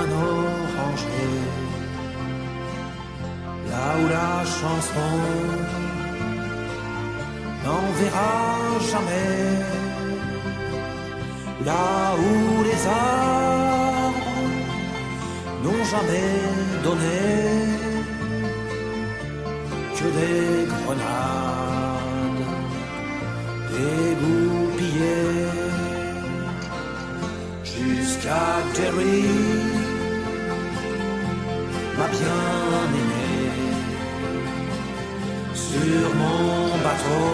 un oranger. Là où la chanson n'enverra jamais, là où les arbres n'ont jamais donné que des Terry, ma bien-aimée, sur mon bateau.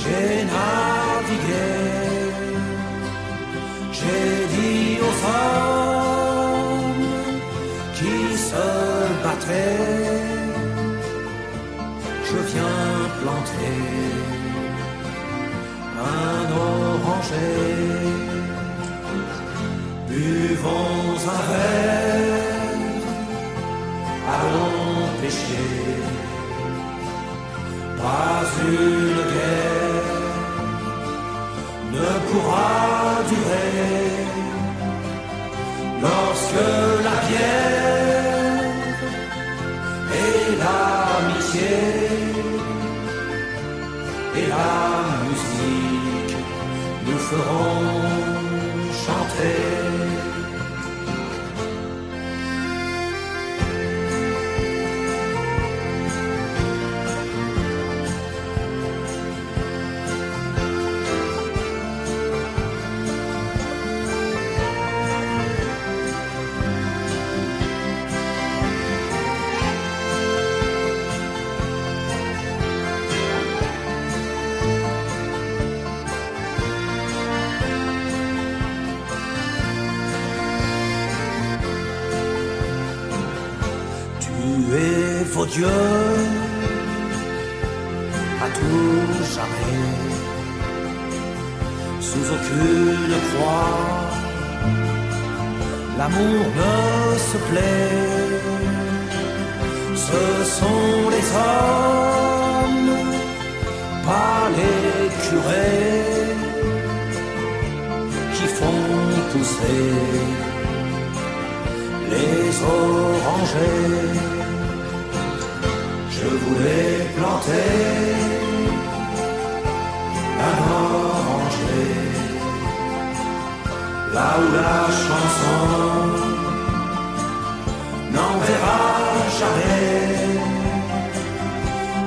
J'ai navigué, j'ai dit aux hommes qui se battraient, je viens planter un oranger. Buvons un verre, allons pêcher. Pas une guerre ne pourra durer lorsque la bière et l'amitié et la musique nous feront Dieux à tout jamais, sous aucune croix. L'amour ne se plaît, ce sont les hommes, pas les curés, qui font pousser les orangers. Je voulais planter un oranger là où la chanson n'enverra jamais.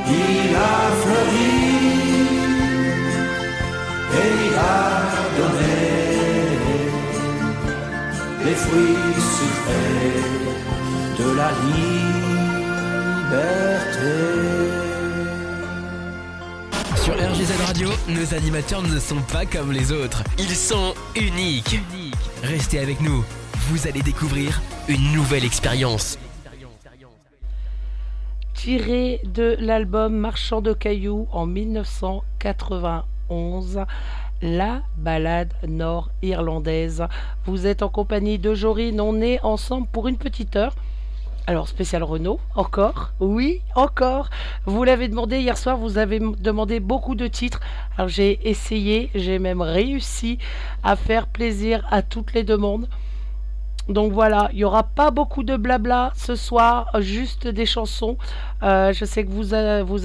Il a fleuri et il a donné les fruits sucrés de la liberté. Sur RGZ Radio, nos animateurs ne sont pas comme les autres. Ils sont uniques. Restez avec nous. Vous allez découvrir une nouvelle expérience. Tiré de l'album Marchand de cailloux en 1991, la balade nord-irlandaise. Vous êtes en compagnie de Jorine, on est ensemble pour une petite heure. Alors, spécial Renault, encore Oui, encore Vous l'avez demandé hier soir, vous avez demandé beaucoup de titres. Alors, j'ai essayé, j'ai même réussi à faire plaisir à toutes les demandes. Donc voilà, il n'y aura pas beaucoup de blabla ce soir, juste des chansons. Euh, je sais que vous,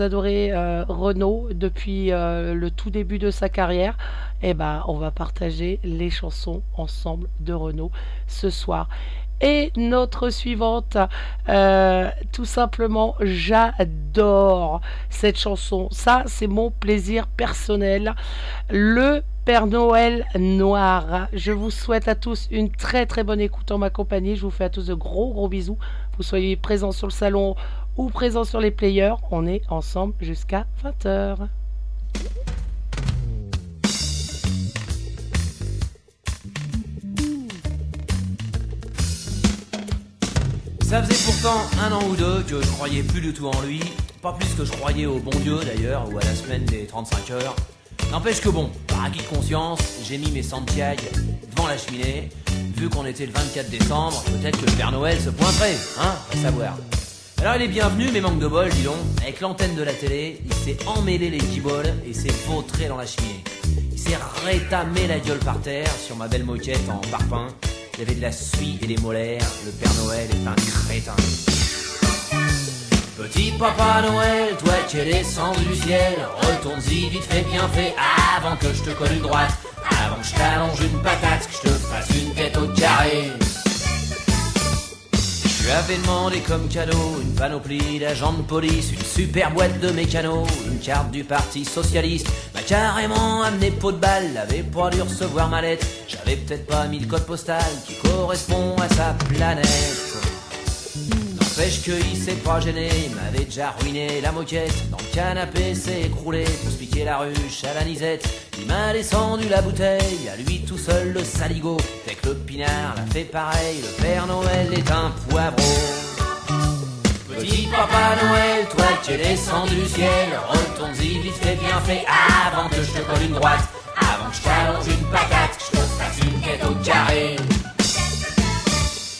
adorez euh, Renault depuis euh, le tout début de sa carrière. Et ben, on va partager les chansons ensemble de Renault ce soir. Et notre suivante, euh, tout simplement, j'adore cette chanson. Ça, c'est mon plaisir personnel. Le Père Noël Noir. Je vous souhaite à tous une très très bonne écoute en ma compagnie. Je vous fais à tous de gros gros bisous. Vous soyez présents sur le salon ou présents sur les players. On est ensemble jusqu'à 20h. Ça faisait pourtant un an ou deux que je croyais plus du tout en lui, pas plus que je croyais au bon Dieu d'ailleurs, ou à la semaine des 35 heures. N'empêche que bon, par acquis de conscience, j'ai mis mes Santiago devant la cheminée. Vu qu'on était le 24 décembre, peut-être que le Père Noël se pointerait, hein, à savoir. Alors il est bienvenu, mais manque de bol, dis donc. Avec l'antenne de la télé, il s'est emmêlé les guiboles et s'est vautré dans la cheminée. Il s'est rétamé la gueule par terre sur ma belle moquette en parpaing. Il avait de la suie et des molaires. Le Père Noël est un crétin. Petit Papa Noël, toi qui es descendu du ciel, retourne-y vite fait bien fait avant que je te colle une droite, avant que je t'allonge une patate, que je te fasse une tête au carré. Lui avais demandé comme cadeau une panoplie d'agents de police, une super boîte de mécano, une carte du Parti Socialiste. M'a carrément amené pot de balle, avait pas dû recevoir ma lettre. J'avais peut-être pas mis le code postal qui correspond à sa planète. N'empêche qu'il s'est pas gêné, il m'avait déjà ruiné la moquette. Dans le canapé s'est écroulé pour se piquer la ruche à la nisette. Il m'a descendu la bouteille, à lui tout seul le saligo. Fait que le pinard l'a fait pareil, le Père Noël est un poivreau. Petit Papa Noël, toi qui es descendu du ciel, retourne-y vite fait bien fait avant que je te colle une droite, avant que je t'allonge une patate, que je te fasse une tête au carré.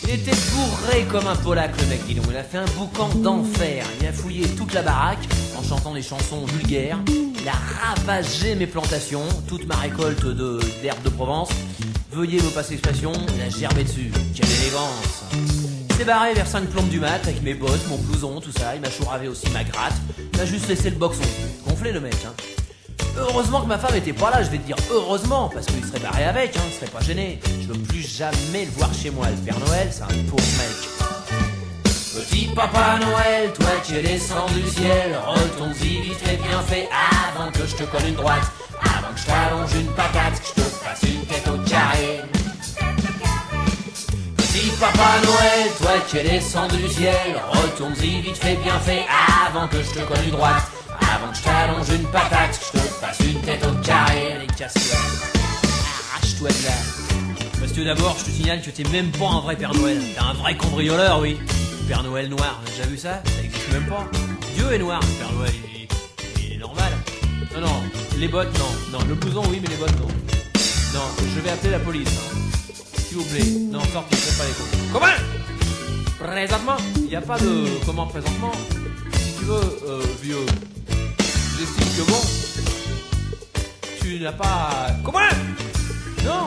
Il était bourré comme un polac le mec, dis donc. Il a fait un boucan d'enfer. Il a fouillé toute la baraque en chantant des chansons vulgaires. Il a ravagé mes plantations, toute ma récolte de d'herbes de Provence. Veuillez me passer l'expression, il a gerbé dessus. Quelle élégance Il s'est barré vers 5 plombes du mat avec mes bottes, mon blouson, tout ça. Il m'a chouravé aussi ma gratte. Il m'a juste laissé le boxon. Gonflé le mec, hein. Heureusement que ma femme était pas là, je vais te dire heureusement, parce qu'il serait barré avec, hein, il serait pas gêné. Je veux plus jamais le voir chez moi. Le Père Noël, c'est un pauvre mec. Petit Papa Noël, toi qui es descendu du ciel, retourne-y vite fait bien fait avant que je te colle une droite, avant que je t'allonge une patate, que je te fasse une tête au carré. Petit Papa Noël, toi qui es descendu du ciel, retourne-y vite fait bien fait avant que je te colle une droite, avant que je t'allonge une patate, que je te fasse une tête au carré. Allez, casse-toi. Arrache-toi de là. Parce que d'abord, je te signale que t'es même pas un vrai Père Noël. T'es un vrai cambrioleur, oui. Père Noël noir, t'as déjà vu ça? Ça existe même pas. Dieu est noir, le Père Noël, il est, il est normal. Non, non, les bottes, non. Non, le blouson, oui, mais les bottes, non. Non, je vais appeler la police. hein. S'il vous plaît. Non, sortez, faites pas les cons. Comment? Présentement? Il n'y a pas de... Comment présentement Si tu veux, euh, vieux, j'estime que bon... Tu n'as pas... Comment Non?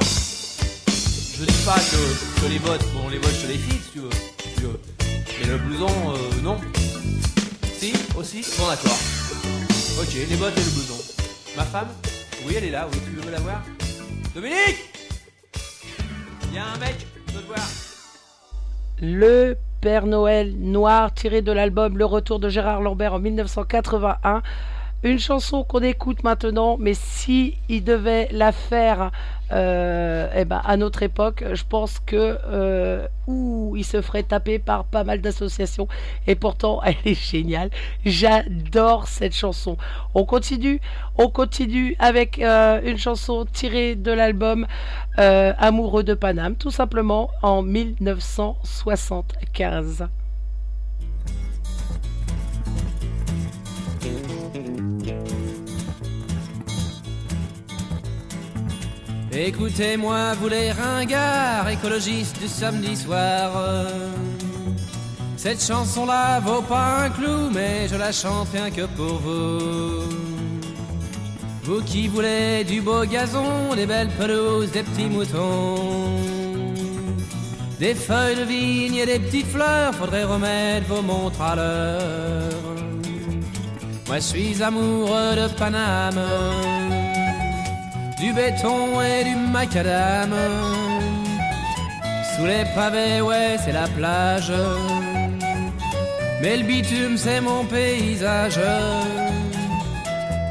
Je dis pas que, que les bottes, bon les bottes je les file si tu veux, si tu veux. Mais le blouson, euh, non. Si, aussi Bon d'accord. Ok, les bottes et le blouson. Ma femme? Oui, elle est là, oui, tu veux la voir? Dominique Il y a un mec, je veux te voir. Le Père Noël noir tiré de l'album Le Retour de Gérard Lambert en 1981. Une chanson qu'on écoute maintenant, mais si il devait la faire euh, eh ben, à notre époque, je pense que euh, il se ferait taper par pas mal d'associations. Et pourtant, elle est géniale. J'adore cette chanson. On continue, on continue avec euh, une chanson tirée de l'album Amoureux de Paname, tout simplement en 1975. Écoutez-moi, vous les ringards écologistes du samedi soir. Cette chanson-là vaut pas un clou, mais je la chante rien que pour vous. Vous qui voulez du beau gazon, des belles pelouses, des petits moutons, des feuilles de vigne et des petites fleurs, faudrait remettre vos montres à l'heure. Moi je suis amoureux de Paname du béton et du macadam. Sous les pavés, ouais, c'est la plage. Mais le bitume, c'est mon paysage.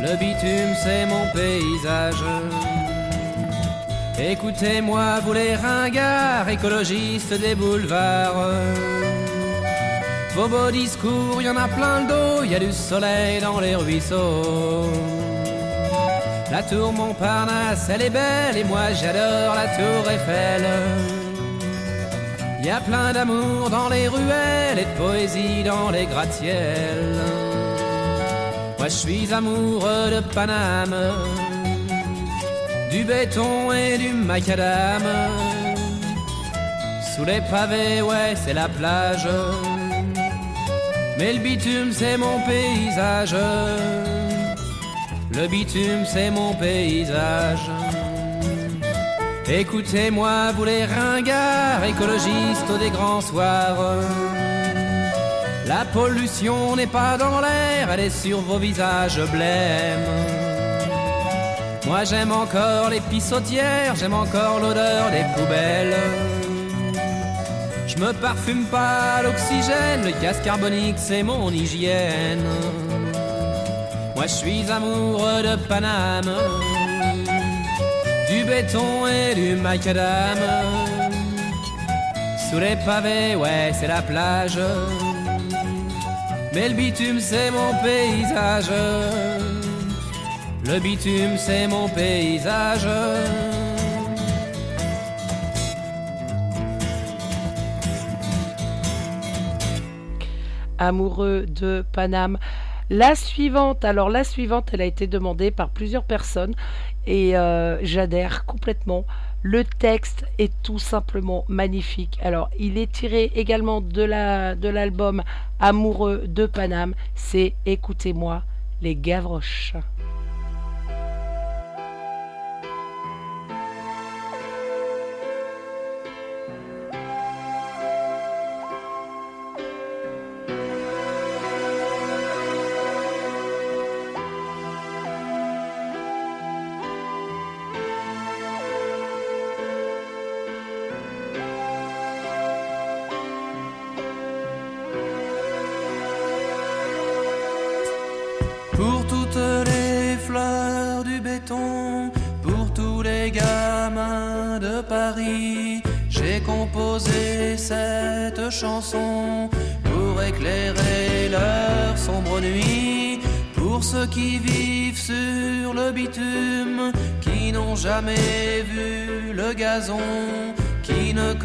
Le bitume, c'est mon paysage. Écoutez-moi, vous les ringards, écologistes des boulevards. Vos beaux discours, y en a plein le dos, y a du soleil dans les ruisseaux. La tour Montparnasse, elle est belle et moi j'adore la tour Eiffel. Y a plein d'amour dans les ruelles et de poésie dans les gratte-ciels. Moi je suis amoureux de Paname, du béton et du macadam. Sous les pavés, ouais, c'est la plage. Mais le bitume, c'est mon paysage. Le bitume, c'est mon paysage. Écoutez-moi, vous les ringards, écologistes des grands soirs. La pollution n'est pas dans l'air, elle est sur vos visages blêmes. Moi j'aime encore les pissotières, j'aime encore l'odeur des poubelles. Je me parfume pas l'oxygène, le gaz carbonique c'est mon hygiène. Moi je suis amoureux de Paname du béton et du macadam. Sous les pavés, ouais, c'est la plage. Mais le bitume, c'est mon paysage. Le bitume, c'est mon paysage. Amoureux de Paname. La suivante, alors la suivante, elle a été demandée par plusieurs personnes et euh, j'adhère complètement. Le texte est tout simplement magnifique. Alors, il est tiré également de la de l'album Amoureux de Paname. C'est Écoutez-moi les Gavroches.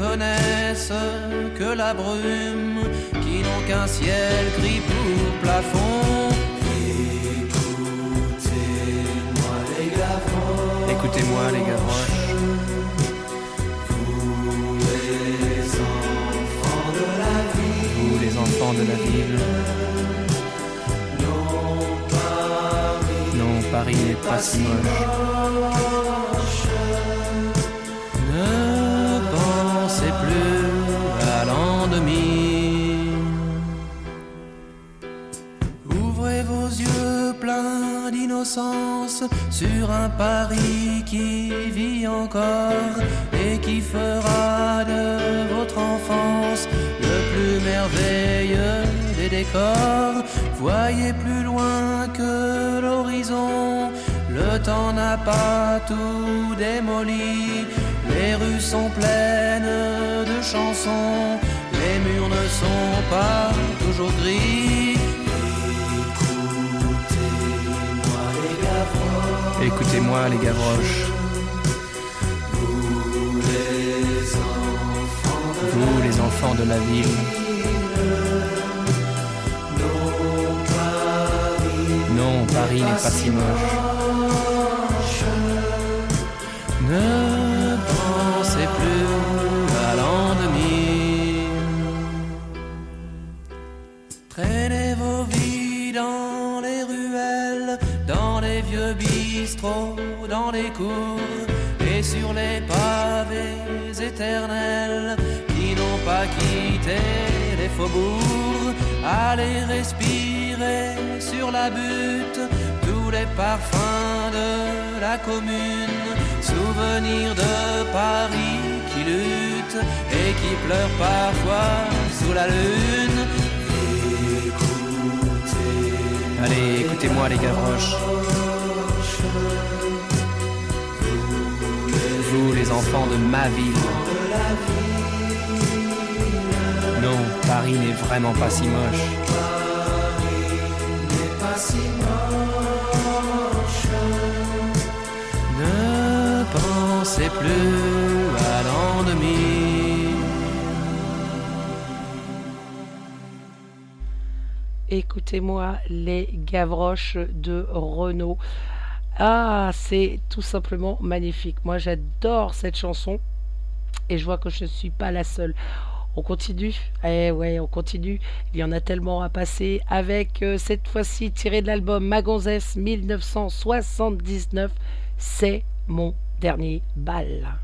Connaissent que la brume, qui n'ont qu'un ciel gris pour plafond. Écoutez-moi les gavroches. Vous les enfants de la ville. Non, Paris n'est pas si moche. Sur un Paris qui vit encore et qui fera de votre enfance le plus merveilleux des décors. Voyez plus loin que l'horizon, le temps n'a pas tout démoli. Les rues sont pleines de chansons, les murs ne sont pas toujours gris. Écoutez-moi les gavroches. Vous les enfants de la ville. Non, Paris n'est pas si moche. Dans les cours et sur les pavés éternels qui n'ont pas quitté les faubourgs. Allez respirer sur la butte tous les parfums de la commune, souvenir de Paris qui lutte et qui pleure parfois sous la lune. Allez, écoutez-moi les gavroches. Les enfants de ma ville. Non, Paris n'est vraiment pas si moche. Ne pensez plus à l'an 2000. Écoutez-moi les Gavroches de Renault. Ah, c'est tout simplement magnifique. Moi, j'adore cette chanson et je vois que je ne suis pas la seule. On continue? Eh ouais, on continue. Il y en a tellement à passer avec euh, cette fois-ci tiré de l'album Magonzès 1979. C'est mon dernier bal.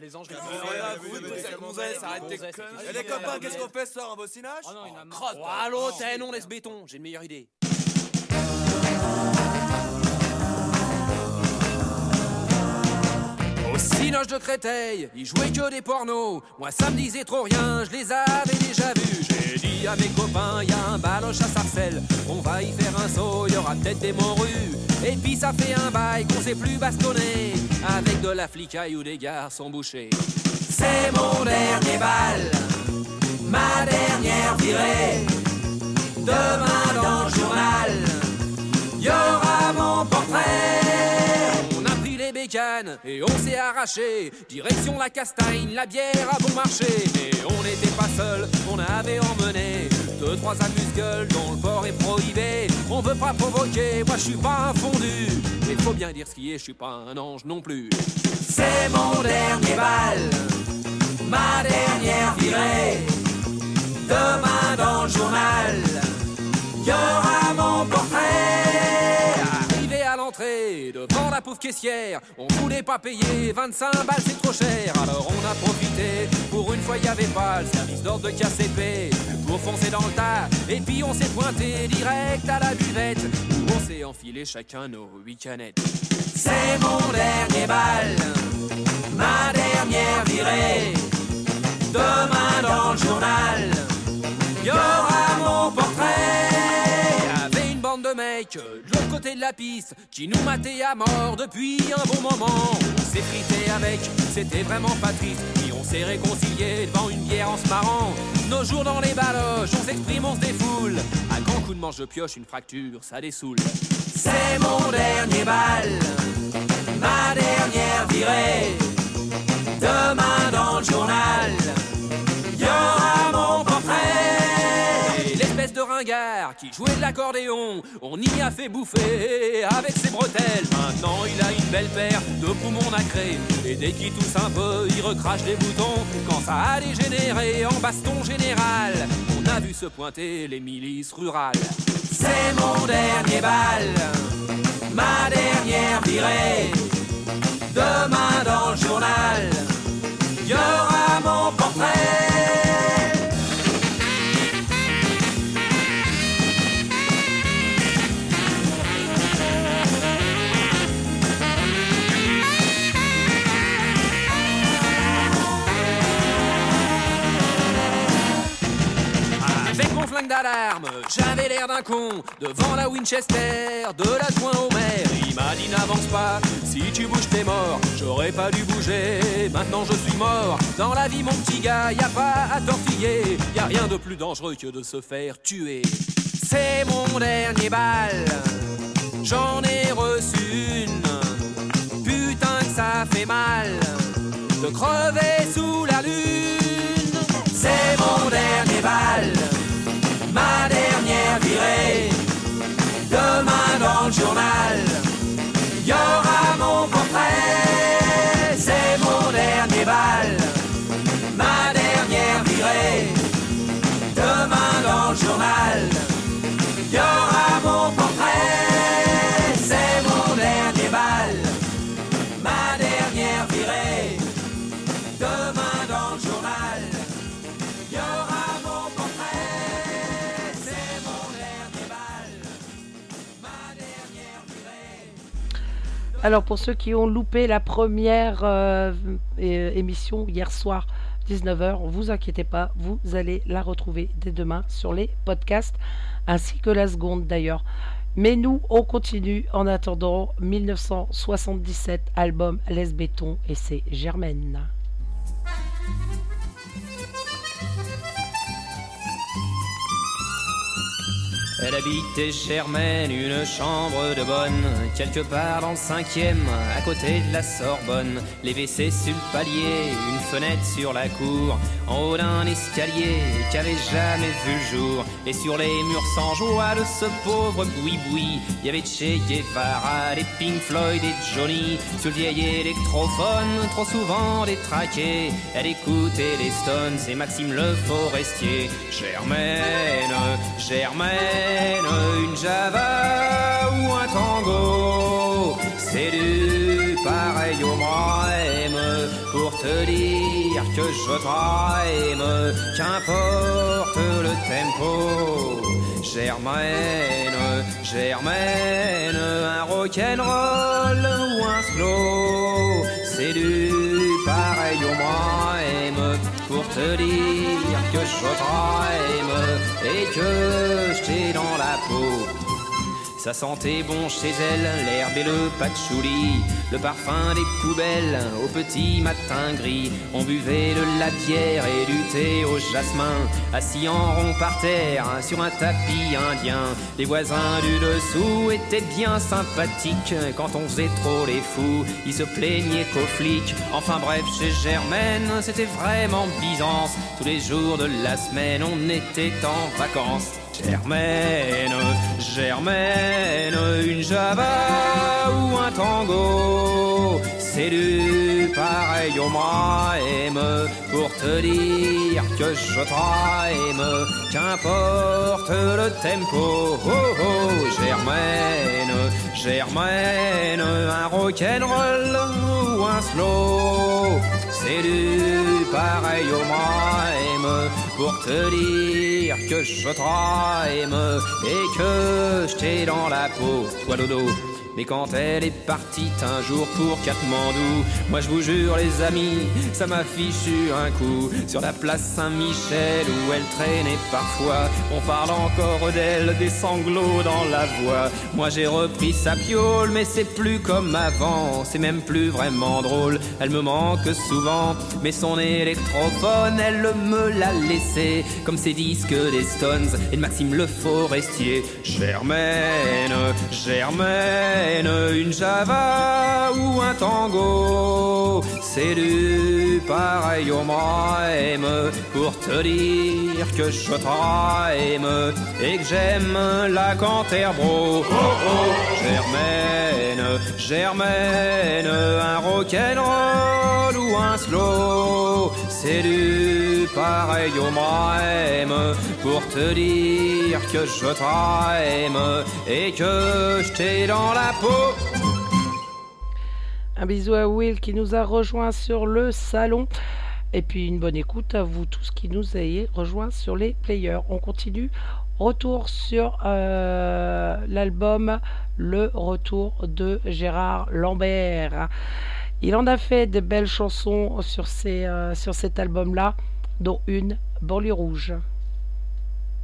Les anges, Et les copains, qu'est-ce qu'on fait ce soir en bossinage? Oh non, il y en a marre. Crotte Oh, allô, t'es non, laisse béton, j'ai une meilleure idée. Au cinoche de Créteil, ils jouaient que des pornos. Moi, ça me disait trop rien, je les avais déjà vus. J'ai dit à mes copains, y a un baloche à Sarcelles. On va y faire un saut, y aura peut-être des morues. Et puis ça fait un bail qu'on sait plus bastonner. Avec de la flicaille ou des garçons bouchés. C'est mon dernier bal, ma dernière virée. Demain dans le journal, et on s'est arraché. Direction la castagne, la bière a bon marché. Mais on n'était pas seul, on avait emmené deux, trois amuse-gueules dont le port est prohibé. On veut pas provoquer, moi je suis pas un fondu. Mais faut bien dire ce qui est, je suis pas un ange non plus. C'est mon dernier bal, ma dernière virée. Demain dans le journal, y devant la pauvre caissière, on voulait pas payer 25 balles, c'est trop cher. Alors on a profité, pour une fois y avait pas le service d'ordre de KCP. Pour foncer dans le tas, et puis on s'est pointé direct à la buvette, où on s'est enfilé chacun nos huit canettes. C'est mon dernier bal, ma dernière virée. Demain dans le journal, y aura mon portrait. De mecs euh, de l'autre côté de la piste qui nous mataient à mort depuis un bon moment. On s'est frité avec, c'était vraiment pas triste. On s'est réconcilié devant une bière en se marrant. Nos jours dans les baloches, on s'exprime, on se défoule. Un grand coup de manche de pioche, une fracture, ça dessoule. C'est mon dernier bal, de l'accordéon, on y a fait bouffer avec ses bretelles. Maintenant il a une belle paire de poumons nacrés. Et dès qu'il tousse un peu, il recrache des boutons. Quand ça a dégénéré en baston général, on a vu se pointer les milices rurales. C'est mon dernier bal, ma dernière virée. Demain dans le journal, y aura mon portrait. J'avais l'air d'un con devant la Winchester de l'adjoint au maire. Il m'a dit n'avance pas, si tu bouges t'es mort. J'aurais pas dû bouger, maintenant je suis mort. Dans la vie mon petit gars, y a pas à tortiller. Y a rien de plus dangereux que de se faire tuer. C'est mon dernier bal, j'en ai reçu une. Putain que ça fait mal de crever sous la lune. C'est mon dernier bal, Alors pour ceux qui ont loupé la première euh, émission hier soir 19h, vous inquiétez pas, vous allez la retrouver dès demain sur les podcasts ainsi que la seconde d'ailleurs. Mais nous, on continue en attendant 1977 album Les Béton et c'est Germaine. J'habitais Germaine, une chambre de bonne, quelque part dans le cinquième, à côté de la Sorbonne. Les WC sur le palier, une fenêtre sur la cour, en haut d'un escalier qu'avait jamais vu le jour. Et sur les murs sans joie de ce pauvre boui-boui, il y avait Che Guevara, des Pink Floyd et Johnny. Sur le vieil électrophone, trop souvent détraqué, elle écoutait les Stones et Maxime le Forestier. Germaine, Germaine, une Java ou un tango, c'est du pareil au même pour te dire que je t'aime, qu'importe le tempo. Germaine, Germaine, un rock'n'roll ou un slow, c'est du pareil au même pour te dire que je t'aime et que je t'ai dans la peau. Ça sentait bon chez elle, l'herbe et le patchouli, le parfum des poubelles au petit matin gris. On buvait de la bière et du thé au jasmin, assis en rond par terre sur un tapis indien. Les voisins du dessous étaient bien sympathiques quand on faisait trop les fous. Ils se plaignaient qu'aux flics. Enfin bref, chez Germaine, c'était vraiment Byzance. Tous les jours de la semaine, on était en vacances. Germaine, Germaine, une java ou un tango, c'est du pareil au même pour te dire que je t'aime, qu'importe le tempo. Oh oh, Germaine, Germaine, un rock'n'roll ou un slow, c'est du pareil au même pour te dire que je t'aime et que je t'ai dans la peau, toi dodo. Mais quand elle est partie un jour pour Katmandou, moi je vous jure les amis, ça m'a fichu un coup sur la place Saint-Michel où elle traînait parfois. On parle encore d'elle, des sanglots dans la voix. Moi j'ai repris sa piole, mais c'est plus comme avant, c'est même plus vraiment drôle. Elle me manque souvent, mais son électrophone, elle me l'a laissé, comme ses disques des Stones et de Maxime Le Forestier. Germaine, Germaine, une java ou un tango, c'est du pareil au même pour te dire que je t'aime et que j'aime la Canterbro. Oh oh, Germaine, Germaine, un rock'n'roll ou un slow, c'est du pareil au pour te dire que je t'aime et que je t'ai dans la peau. Un bisou à Will qui nous a rejoint sur le salon. Et puis une bonne écoute à vous tous qui nous ayez rejoints sur les players. On continue. Retour sur euh, l'album Le Retour de Gérard Lambert. Il en a fait de belles chansons sur, euh, sur cet album-là, dont une, Banlieue Rouge.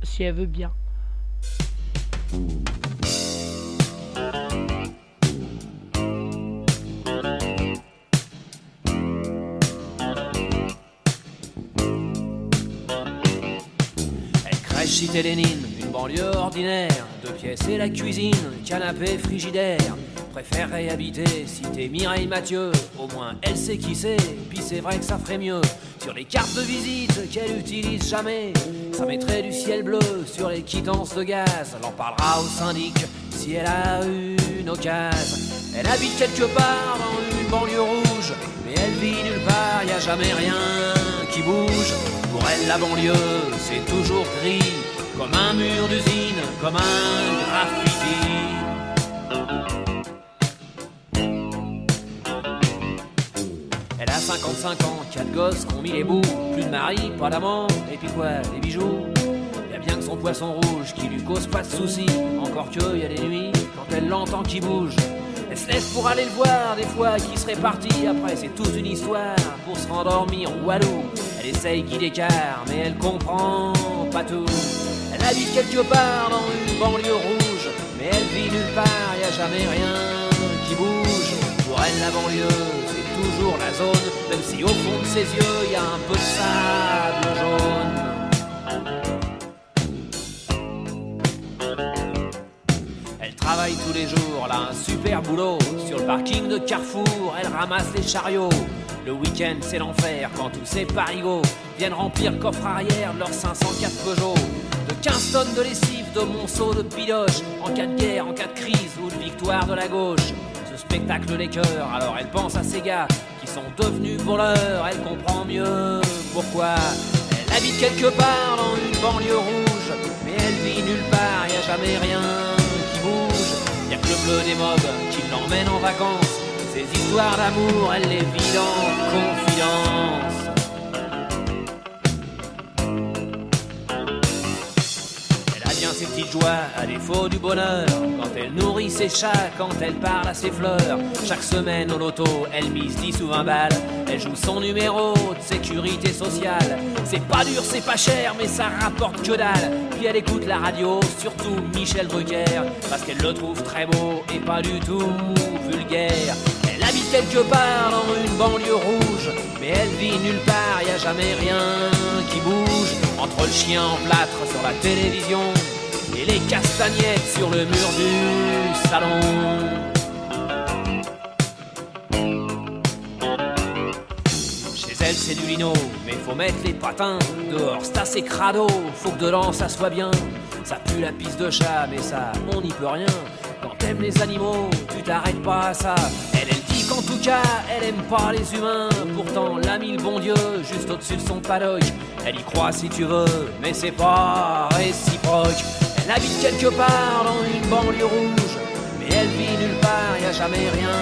Si elle veut bien. Cité Lénine, une banlieue ordinaire, deux pièces et la cuisine, canapé frigidaire. Préférerais habiter cité Mireille Mathieu, au moins elle sait qui c'est, puis c'est vrai que ça ferait mieux. Sur les cartes de visite qu'elle utilise jamais, ça mettrait du ciel bleu sur les quittances de gaz. Elle en parlera au syndic si elle a une occasion. Elle habite quelque part dans une banlieue rouge, mais elle vit nulle part, y a jamais rien qui bouge. Pour elle, la banlieue, c'est toujours gris, comme un mur d'usine, comme un graffiti. Elle a 55 ans, quatre gosses qui ont mis les bouts, plus de mari, pas d'amant, et puis quoi, des bijoux y a bien que son poisson rouge qui lui cause pas de soucis, encore que y a des nuits, quand elle l'entend qui bouge. Elle se lève pour aller le voir, des fois qui serait parti, après c'est toute une histoire pour se rendormir walou. Elle essaye qu'il écart, mais elle comprend pas tout. Elle habite quelque part dans une banlieue rouge, mais elle vit nulle part, y a jamais rien qui bouge. Pour elle, la banlieue, toujours la zone, même si au fond de ses yeux, y a un peu de sable jaune. les jours, là un super boulot. Sur le parking de Carrefour, elle ramasse les chariots. Le week-end, c'est l'enfer quand tous ces parigots viennent remplir coffre arrière leurs 504 Peugeot. De 15 tonnes de lessive, de monceaux de piloche, en cas de guerre, en cas de crise ou de victoire de la gauche. Spectacle les cœurs, alors elle pense à ces gars qui sont devenus voleurs. Elle comprend mieux pourquoi. Elle habite quelque part dans une banlieue rouge, mais elle vit nulle part, y a jamais rien qui bouge. Y a que le bleu des mobs qui l'emmène en vacances. Ces histoires d'amour, elle les vit en confidence. Ses petites joies, à défaut du bonheur. Quand elle nourrit ses chats, quand elle parle à ses fleurs. Chaque semaine au loto, elle mise 10 ou 20 balles. Elle joue son numéro de sécurité sociale. C'est pas dur, c'est pas cher, mais ça rapporte que dalle. Puis elle écoute la radio, surtout Michel Drucker, parce qu'elle le trouve très beau et pas du tout vulgaire. Elle habite quelque part dans une banlieue rouge, mais elle vit nulle part, y a jamais rien qui bouge. Entre le chien en plâtre sur la télévision et les castagnettes sur le mur du salon. Chez elle, c'est du lino, mais faut mettre les patins. Dehors, c'est assez crado, faut que dedans ça soit bien. Ça pue la piste de chat, mais ça, on n'y peut rien. Quand t'aimes les animaux, tu t'arrêtes pas à ça. Elle, elle dit qu'en tout cas, elle aime pas les humains. Pourtant, l'ami le bon Dieu, juste au-dessus de son paddock. Elle y croit si tu veux, mais c'est pas réciproque. Elle habite quelque part dans une banlieue rouge, mais elle vit nulle part, y a jamais rien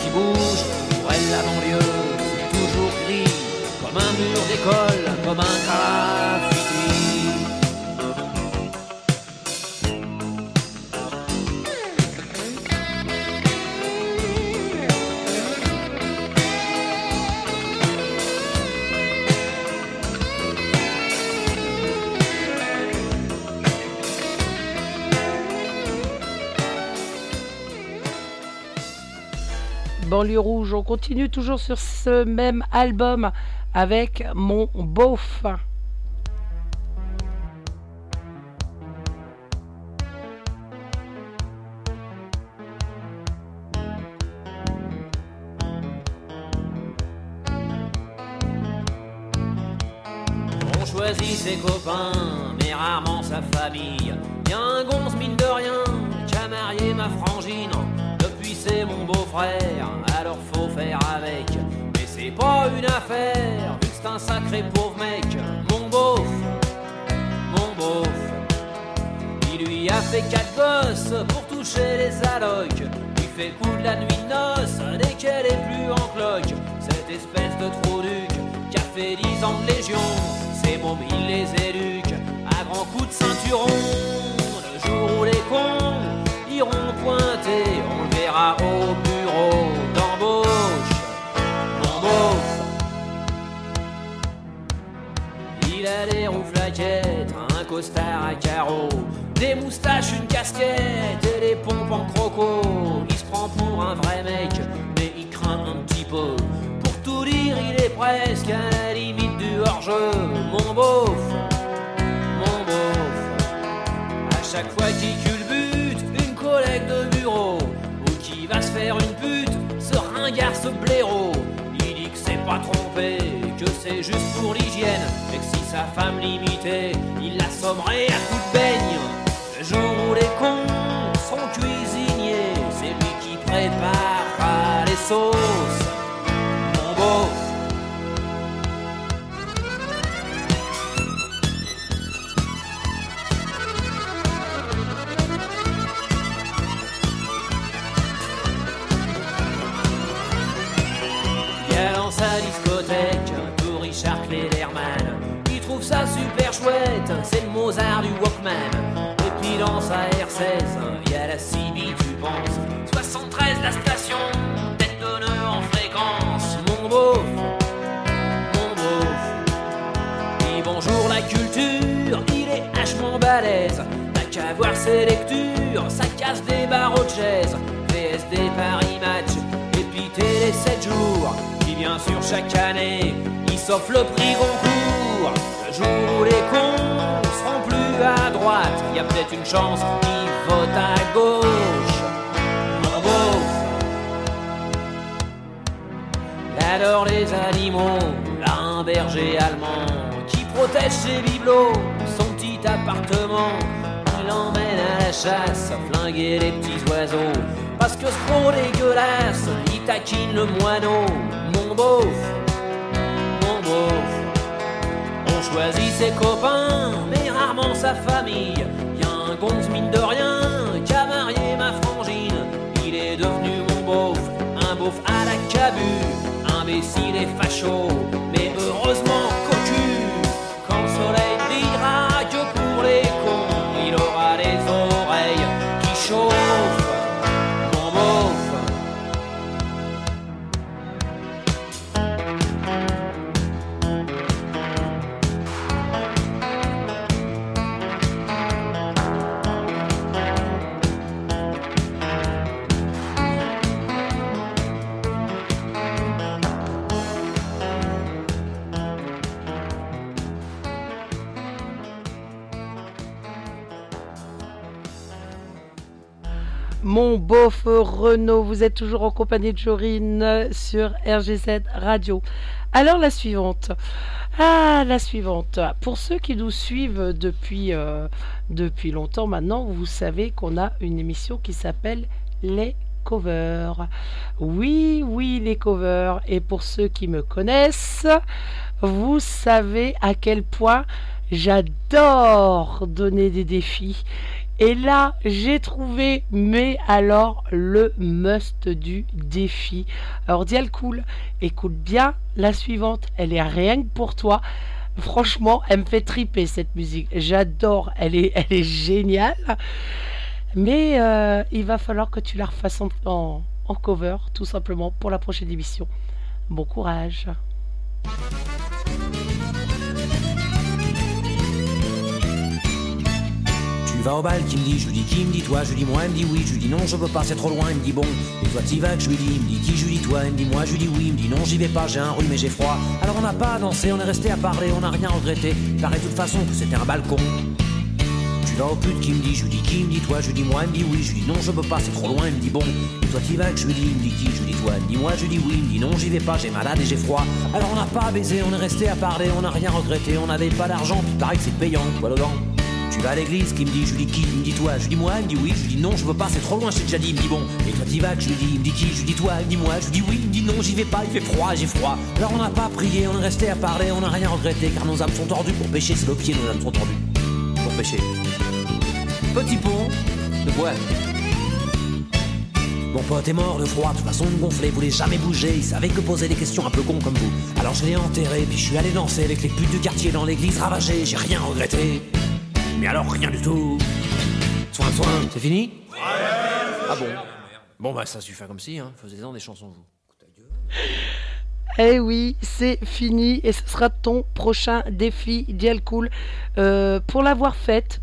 qui bouge. Pour elle, la banlieue, c'est toujours gris, comme un mur d'école, comme un graffiti. Banlieue Rouge, on continue toujours sur ce même album avec mon beauf. On choisit ses copains, mais rarement sa famille. Un gonze mine de rien a marié ma frangine. C'est mon beau-frère, alors faut faire avec. Mais c'est pas une affaire, c'est un sacré pauvre mec. Mon beauf, mon beauf. Il lui a fait quatre gosses pour toucher les allocs. Lui fait coup de la nuit de noces dès qu'elle est plus en cloque. Cette espèce de trou qui a fait dix ans de légion. Ces mômes, il les éduque à grands coups de ceinturon. Le jour où les cons iront pointer, a des roues flaquettes, un costard à carreaux, des moustaches, une casquette et des pompes en croco. Il se prend pour un vrai mec, mais il craint un petit peu. Pour tout dire, il est presque à la limite du hors-jeu. Mon beauf, mon beauf. À chaque fois qu'il culbute, une collègue de bureau, ou qui va se faire une pute, ce ringard, ce blaireau. Il dit que c'est pas trompé, que c'est juste pour l'hygiène, que sa femme l'imitait, il l'assommerait à coups de beigne. Le jour où les cons sont cuisiniers, c'est lui qui prépare les sauces. Mon beauf. Il y a dans sa discothèque peu Richard Klederman. Ça super chouette, c'est le Mozart du Walkman. Et puis dans sa R16, il y a la CB, tu penses. 73 la station, tête nœud en fréquence. Mon beauf, mon beauf. Dis bonjour la culture, il est hachement balèze. T'as qu'à voir ses lectures, ça casse des barreaux de chaise. VSD Paris Match, et puis télé 7 jours. Puis bien sûr chaque année, sauf le prix Goncourt. Le jour où les cons seront plus à droite, il y a peut-être une chance qu'ils votent à gauche. Mon beau, adore les animaux, un berger allemand qui protège ses bibelots, son petit appartement. Il emmène à la chasse, flinguer les petits oiseaux. Parce que ce pro dégueulasse, il taquine le moineau, mon beauf. On choisit ses copains, mais rarement sa famille. Y a un gonze mine de rien qui a marié ma frangine. Il est devenu mon beauf, un beauf à la cabu, imbécile et facho, Mon beauf Renault, vous êtes toujours en compagnie de Jorine sur RGZ Radio. Alors la suivante. Ah, la suivante. Pour ceux qui nous suivent depuis, euh, depuis longtemps maintenant, vous savez qu'on a une émission qui s'appelle Les covers. Oui, oui, les covers. Et pour ceux qui me connaissent, vous savez à quel point j'adore donner des défis. Et là, j'ai trouvé, mais alors, le must du défi. Alors, Dial Cool, écoute bien la suivante. Elle est rien que pour toi. Franchement, elle me fait triper cette musique. J'adore. Elle est, géniale. Mais euh, il va falloir que tu la refasses en cover, tout simplement, pour la prochaine émission. Bon courage. Vas au bal, qui me dit, je lui dis qui me dit toi, je lui dis moi, il me dit oui, je lui dis non, je veux pas, c'est trop loin, il me dit bon, et toi t'y vas, que je lui dis, il me dit qui, je lui dis toi, il me dit moi, je lui dis oui, il me dit non, j'y vais pas, j'ai un rhume et j'ai froid. Alors on n'a pas dansé, on est resté à parler, on n'a rien regretté, paraît de toute façon que c'était un balcon. Tu vas au pute qui me dit, je lui dis qui, me dit toi, je lui dis moi, il me dit oui, je lui dis non, je veux pas, c'est trop loin, il me dit bon, et toi t'y vas, que je lui dis, il me dit qui, je lui dis toi, il me dit moi, je lui dis oui, il me dit non, j'y vais pas, j'ai malade et j'ai froid. Alors on n'a pas baisé, on est resté à parler, on n'a rien regretté, on n'avait pas d'argent, puis que c'est payant. Tu vas à l'église, qui me dit, je lui dis qui, il me dit toi, je lui dis moi, il me dit oui, je lui dis non, je veux pas, c'est trop loin, je t'ai déjà dit, il me dit bon, et toi t'y vas, je lui dis, il me dit qui, je lui dis toi, il me dit moi, je lui dis oui, il me dit non, j'y vais pas, il fait froid, j'ai froid. Alors on n'a pas prié, on est resté à parler, on n'a rien regretté, car nos âmes sont tordues, pour pécher, c'est le pied, nos âmes sont tordues. Pour pécher. Petit pont de bois. Mon pote est mort de froid, de toute façon gonflé, voulait jamais bouger, il savait que poser des questions un peu cons comme vous. Alors je l'ai enterré, puis je suis allé danser avec les putes du quartier dans l'église ravagée, j'ai rien regretté. Mais alors rien du tout. Soin, soin, c'est fini Ah bon Bon bah ça suffit comme si, hein. faisez-en des chansons vous. Eh oui, c'est fini et ce sera ton prochain défi Dial Cool. Euh, pour l'avoir faite,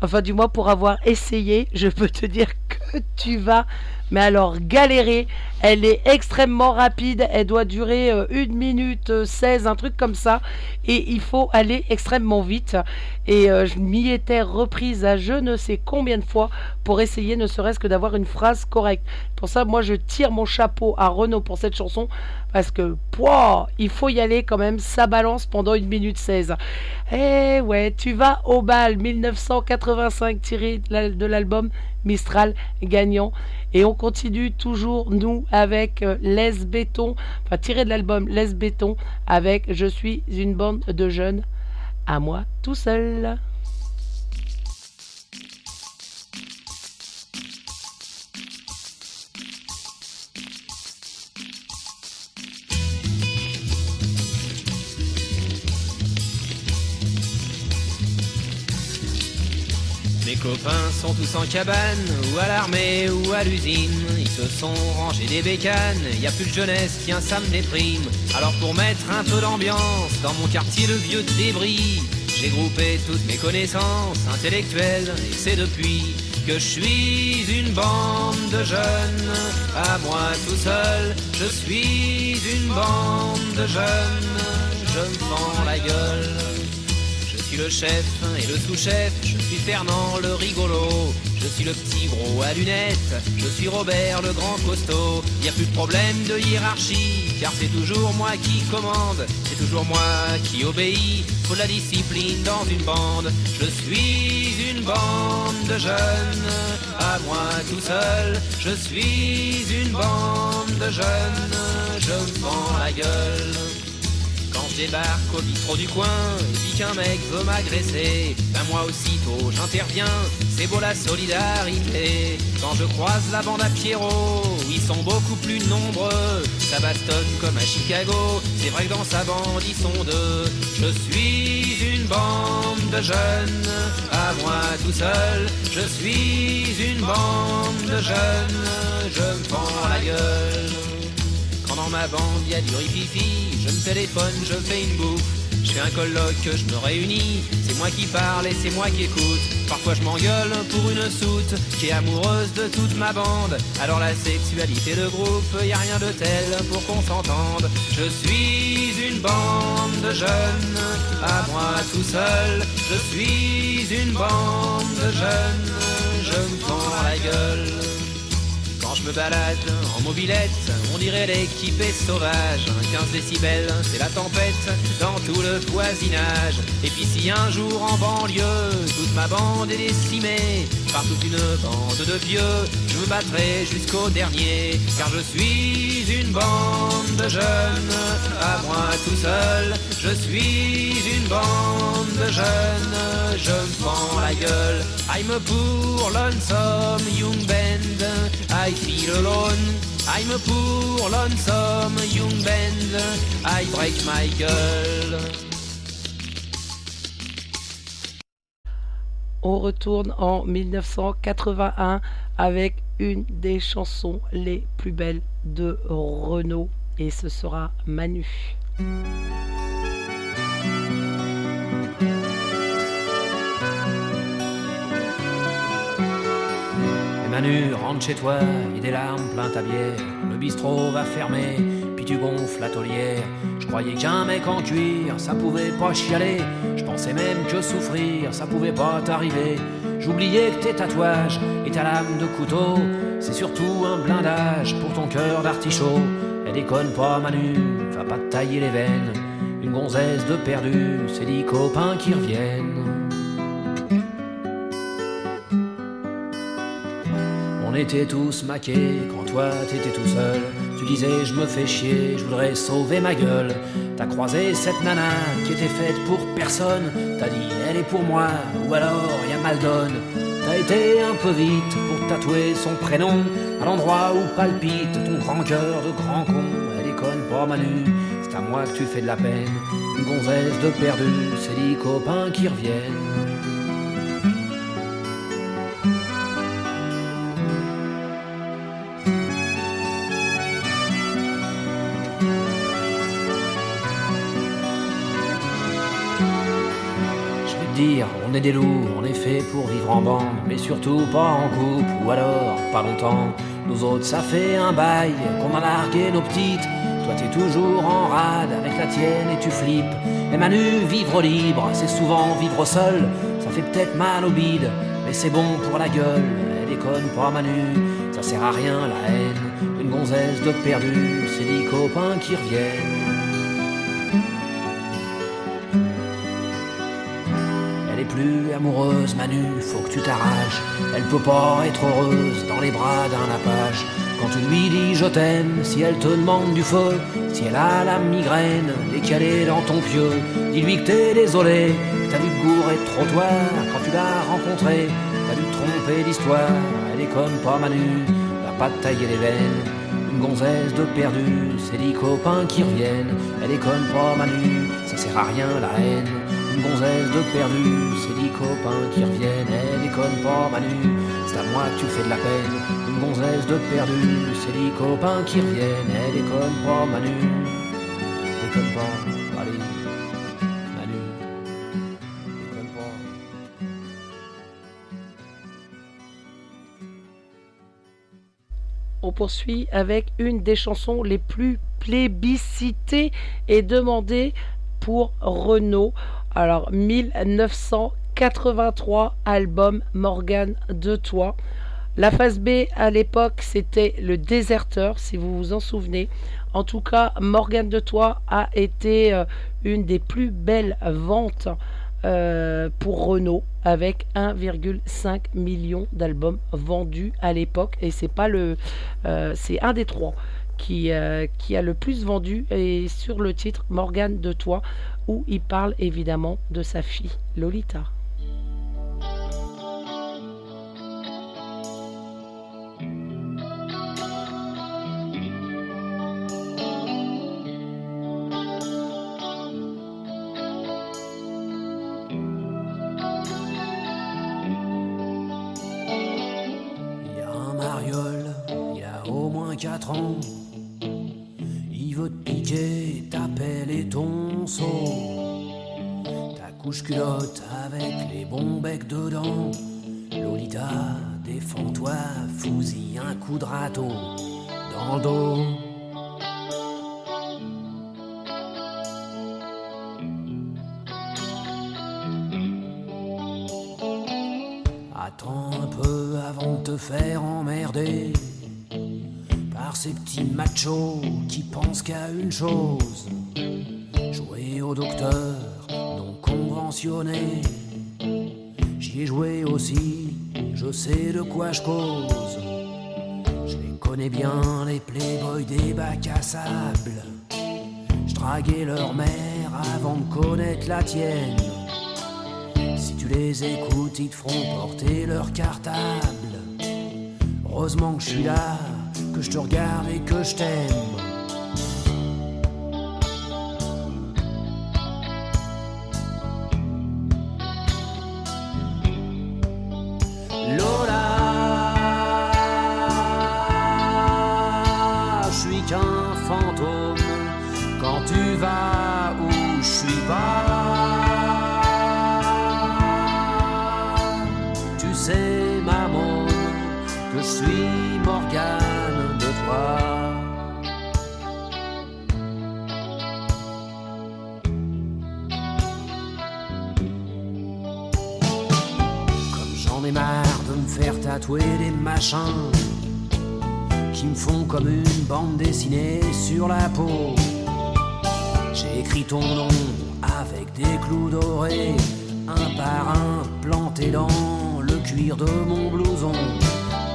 enfin du moins pour avoir essayé, je peux te dire que tu vas, mais alors galérer. Elle est extrêmement rapide, elle doit durer euh, 1 minute euh, 16, un truc comme ça, et il faut aller extrêmement vite. Et euh, je m'y étais reprise à je ne sais combien de fois pour essayer ne serait-ce que d'avoir une phrase correcte. Pour ça, moi je tire mon chapeau à Renault pour cette chanson, parce que, pouah, il faut y aller quand même, ça balance pendant 1 minute 16. Eh ouais, tu vas au bal 1985 tiré de l'album Mistral gagnant. Et on continue toujours, nous, avec euh, Les Béton, enfin tiré de l'album Les Béton, avec Je suis une bande de jeunes, à moi tout seul. Copains sont tous en cabane, ou à l'armée, ou à l'usine. Ils se sont rangés des bécanes, y a plus de jeunesse, tiens, ça me déprime. Alors pour mettre un peu d'ambiance dans mon quartier de vieux débris, j'ai groupé toutes mes connaissances intellectuelles, et c'est depuis que je suis une bande de jeunes. À moi tout seul, je suis une bande de jeunes. Je me la gueule. Le chef et le sous-chef, je suis Fernand le rigolo. Je suis le petit gros à lunettes, je suis Robert le grand costaud. Y a plus de problème de hiérarchie, car c'est toujours moi qui commande, c'est toujours moi qui obéis. Faut de la discipline dans une bande. Je suis une bande de jeunes, à moi tout seul. Je suis une bande de jeunes, je me la gueule. Débarque au bistrot du coin et puis qu'un mec veut m'agresser, ben moi aussitôt j'interviens, c'est beau la solidarité. Quand je croise la bande à Pierrot, ils sont beaucoup plus nombreux, ça bastonne comme à Chicago, c'est vrai que dans sa bande ils sont deux. Je suis une bande de jeunes, à moi tout seul, je suis une bande de jeunes, je me prends la gueule. Dans ma bande y a du rififi, je me téléphone, je fais une bouffe. Je fais un colloque, je me réunis, c'est moi qui parle et c'est moi qui écoute. Parfois je m'engueule pour une soute qui est amoureuse de toute ma bande. Alors la sexualité de groupe, y a rien de tel pour qu'on s'entende. Je suis une bande de jeunes, à moi tout seul. Je suis une bande de jeunes, je me prends la gueule. Je me balade en mobilette, on dirait l'équipe est sauvage. 15 décibels, c'est la tempête dans tout le voisinage. Et puis si un jour en banlieue, toute ma bande est décimée par toute une bande de vieux, je me battrai jusqu'au dernier. Car je suis une bande de jeunes, à moi tout seul. Je suis une bande de jeunes, je me prends la gueule. I'm a poor lonesome young band, I feel alone. I'm a poor lonesome young band, I break my gueule. On retourne en 1981 avec une des chansons les plus belles de Renault et ce sera Manu. Manu, rentre chez toi, et des larmes plein ta bière. Le bistrot va fermer, puis tu gonfles la taulière. Je croyais mec en cuir, ça pouvait pas chialer. Je pensais même que souffrir, ça pouvait pas t'arriver. J'oubliais que tes tatouages et ta lame de couteau, c'est surtout un blindage pour ton cœur d'artichaut. Et déconne pas, Manu, va pas te tailler les veines. Une gonzesse de perdu, c'est dix copains qui reviennent. On était tous maqués quand toi t'étais tout seul. Tu disais je me fais chier, je voudrais sauver ma gueule. T'as croisé cette nana qui était faite pour personne. T'as dit elle est pour moi ou alors y a mal. T'as été un peu vite pour tatouer son prénom à l'endroit où palpite ton grand cœur de grand con. Elle déconne pas Manu, c'est à moi que tu fais de la peine. Une gonzesse de perdu, c'est dix copains qui reviennent. Des loups, on est fait pour vivre en bande, mais surtout pas en couple, ou alors pas longtemps. Nous autres, ça fait un bail qu'on a largué nos petites. Toi, t'es toujours en rade avec la tienne et tu flippes. Et Manu, vivre libre, c'est souvent vivre seul. Ça fait peut-être mal au bide, mais c'est bon pour la gueule. Elle déconne pas, Manu, ça sert à rien la haine. Une gonzesse de perdu, c'est dix copains qui reviennent. Amoureuse, Manu, faut que tu t'arraches. Elle peut pas être heureuse dans les bras d'un apache. Quand tu lui dis je t'aime, si elle te demande du feu, si elle a la migraine, décalée dans ton pieu, dis-lui que t'es désolé, t'as dû gourer de trottoir quand tu l'as rencontrée, t'as dû tromper d'histoire. Elle déconne pas, Manu, va pas te tailler les veines. Une gonzesse de perdu, c'est dix copains qui reviennent. Elle déconne pas, Manu, ça sert à rien la haine. Une gonzesse de perdu, c'est dix copains qui reviennent. Elle déconne pas, Manu, c'est à moi que tu fais de la peine. Une gonzesse de perdu, c'est dix copains qui reviennent. Elle déconne pas, Manu, déconne pas, allez, Manu. On poursuit avec une des chansons les plus plébiscitées et demandées pour Renault. Alors 1980 83, album Morgane de Toi. La phase B à l'époque, c'était le déserteur, si vous vous en souvenez. En tout cas, Morgane de Toi a été euh, une des plus belles ventes euh, pour Renault avec 1,5 million d'albums vendus à l'époque et c'est pas le euh, c'est un des trois qui, qui a le plus vendu et sur le titre Morgane de toi où il parle évidemment de sa fille Lolita. Culotte avec les bons becs dedans. Lolita, défends-toi, fous-y un coup de râteau dans le dos. Attends un peu avant de te faire emmerder par ces petits machos qui pensent qu'à une chose jouer au docteur non conventionné. J'y ai joué aussi, je sais de quoi je cause. Je les connais bien, les playboys des bacs à sable. Je draguais leur mère avant de connaître la tienne. Si tu les écoutes, ils te feront porter leur cartable. Heureusement que je suis là, que je te regarde et que je t'aime. Des machins qui me font comme une bande dessinée sur la peau. J'ai écrit ton nom avec des clous dorés, un par un planté dans le cuir de mon blouson,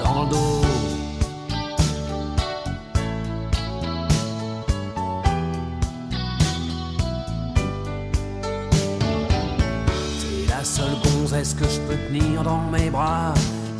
dans le dos. T'es la seule gonzesse que je peux tenir dans mes bras,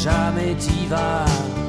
jamais t'y vas.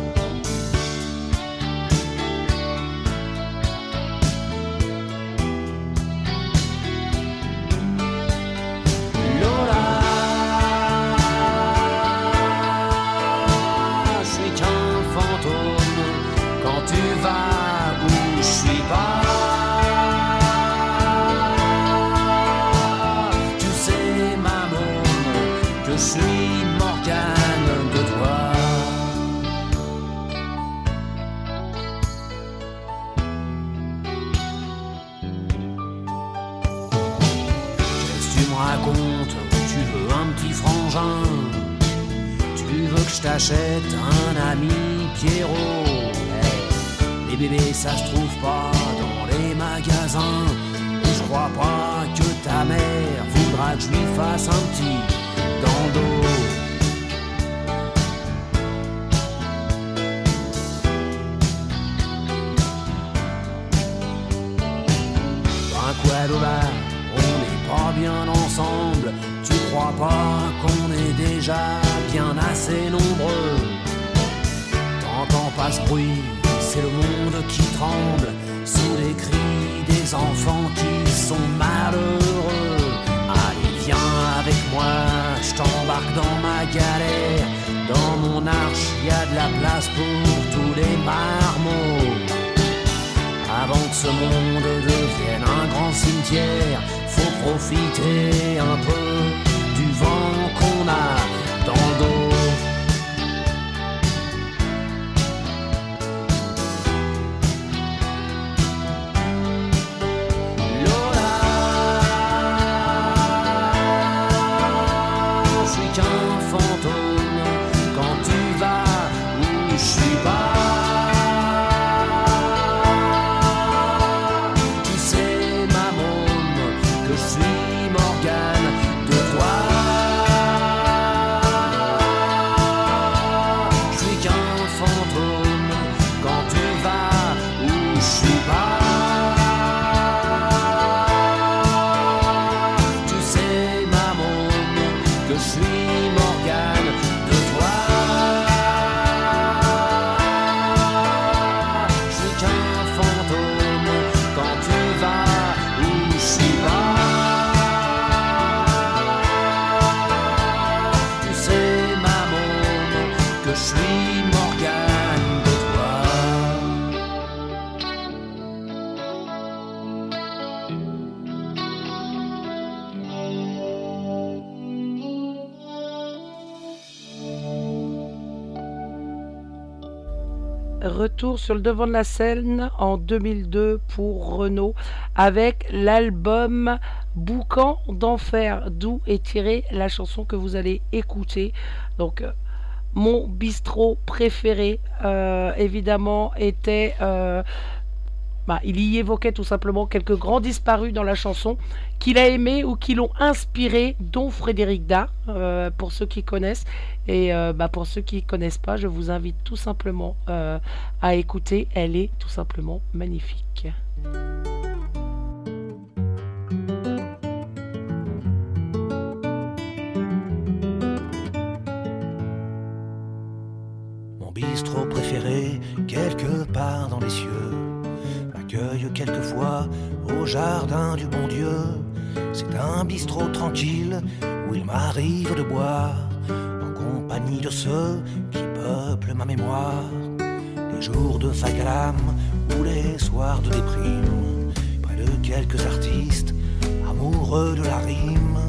T'achète un ami Pierrot. Les bébés ça se trouve pas dans les magasins. Je crois pas que ta mère voudra que je lui fasse un petit dans Lola, on n'est pas bien ensemble. Crois pas qu'on est déjà bien assez nombreux T'entends pas ce bruit, c'est le monde qui tremble sous les cris des enfants qui sont malheureux. Allez, viens avec moi, galère. Dans mon arche, y a de la place pour tous les marmots. Avant que ce monde devienne un grand cimetière, faut profiter un peu du vent qu'on a dans Sur le devant de la scène en 2002 pour Renault avec l'album Boucan d'enfer, d'où est tirée la chanson que vous allez écouter. Donc, euh, mon bistrot préféré, euh, évidemment, était. euh, bah, il y évoquait tout simplement quelques grands disparus dans la chanson qu'il a aimé ou qui l'ont inspiré, dont Frédéric Dard, euh, pour ceux qui connaissent. Et euh, bah, pour ceux qui ne connaissent pas, je vous invite tout simplement euh, à écouter. Elle est tout simplement magnifique. Mon bistrot préféré, quelque part dans les cieux, quelquefois au jardin du bon Dieu. C'est un bistrot tranquille où il m'arrive de boire en compagnie de ceux qui peuplent ma mémoire. Les jours de l'âme ou les soirs de déprime, près de quelques artistes amoureux de la rime,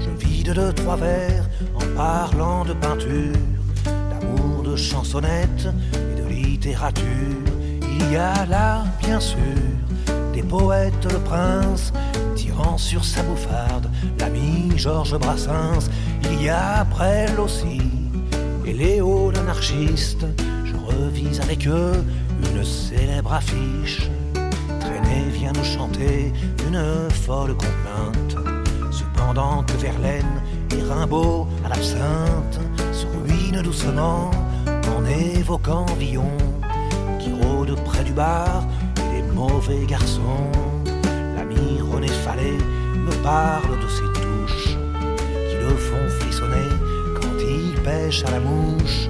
je vide de trois verres en parlant de peinture d'amour, de chansonnettes et de littérature. Il y a là, bien sûr, des poètes, le prince, tirant sur sa bouffarde l'ami Georges Brassens. Il y a Brel aussi, et Léo l'anarchiste. Je revise avec eux une célèbre affiche. Traîné vient nous chanter une folle complainte. Cependant que Verlaine et Rimbaud à l'absinthe se ruinent doucement en évoquant Villon qui rôde près du bar et des mauvais garçons. L'ami René Fallet me parle de ses touches qui le font frissonner quand il pêche à la mouche.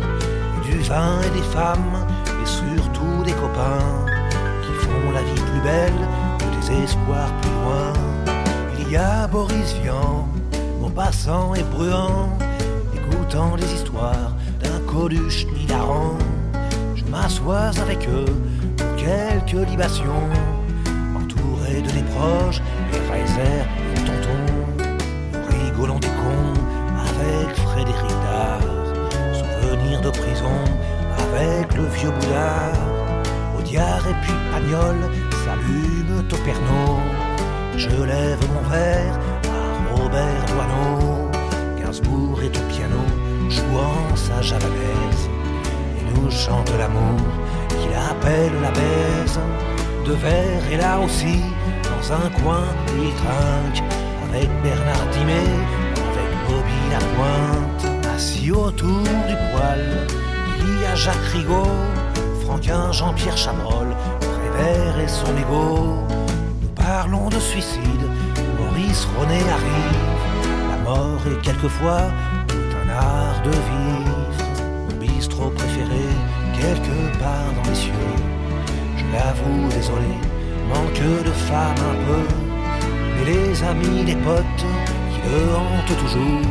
Du vin et des femmes et surtout des copains qui font la vie plus belle que des espoirs plus loin. Il y a Boris Vian, Maupassant et Bruant, écoutant les histoires d'un Coluche hilarant. M'assois avec eux pour quelques libations, entouré de des proches, les Reiser et Tonton. Nous rigolons des cons avec Frédéric Dard, souvenir de prison avec le vieux boudard. Audiard et puis Pagnol s'allument au Pernod. Je lève mon verre à Robert Doisneau. Gainsbourg est au piano, jouant sa javanaise. Chante l'amour qu'il appelle la baise. De verre et là aussi, dans un coin, il trinque. Avec Bernard Dimet, avec Bobby Lapointe. Assis autour du poêle, il y a Jacques Rigaud. Franquin, Jean-Pierre Chabrol, Prévert et son égo. Nous parlons de suicide, Maurice René arrive. La mort est quelquefois tout un art de vivre. Quelque part dans les cieux. Je l'avoue, désolé, manque de femme un peu. Mais les amis, les potes qui le hantent toujours,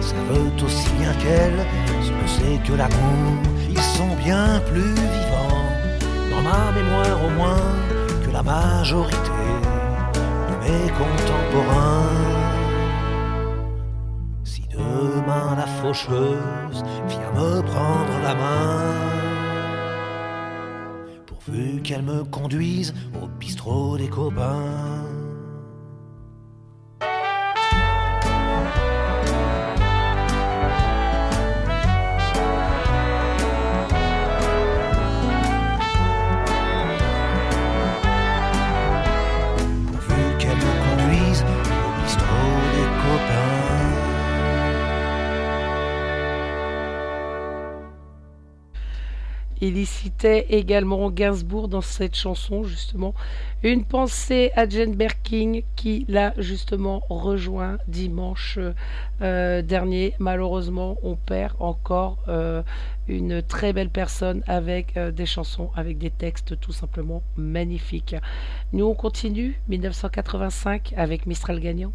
savent aussi bien qu'elle ce que c'est que l'amour. Ils sont bien plus vivants, dans ma mémoire au moins, que la majorité de mes contemporains. Si demain la faucheuse vient me prendre la main, pourvu qu'elle me conduise au bistrot des copains. Il citait également Gainsbourg dans cette chanson, justement. Une pensée à Jane Birkin qui l'a justement rejoint dimanche euh, dernier. Malheureusement, on perd encore euh, une très belle personne avec euh, des chansons, avec des textes tout simplement magnifiques. Nous, on continue, 1985, avec Mistral Gagnant.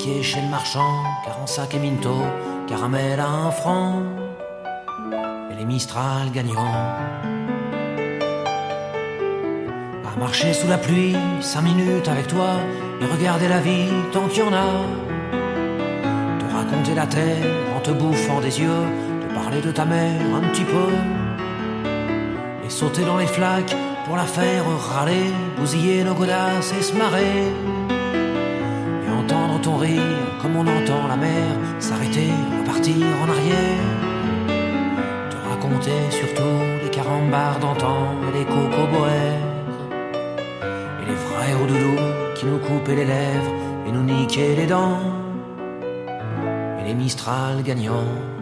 Chez le marchand, car en sac et minto, caramel à un franc, et les Mistral gagnants. À marcher sous la pluie, cinq minutes avec toi, et regarder la vie tant qu'il y en a. Te raconter la terre en te bouffant des yeux, te parler de ta mère un petit peu, et sauter dans les flaques pour la faire râler, bousiller nos godasses et se marrer comme on entend la mer s'arrêter, repartir en arrière. Te raconter surtout les carambars d'antan et les cocoboères. Et les frères au qui nous coupaient les lèvres et nous niquaient les dents. Et les Mistral gagnants.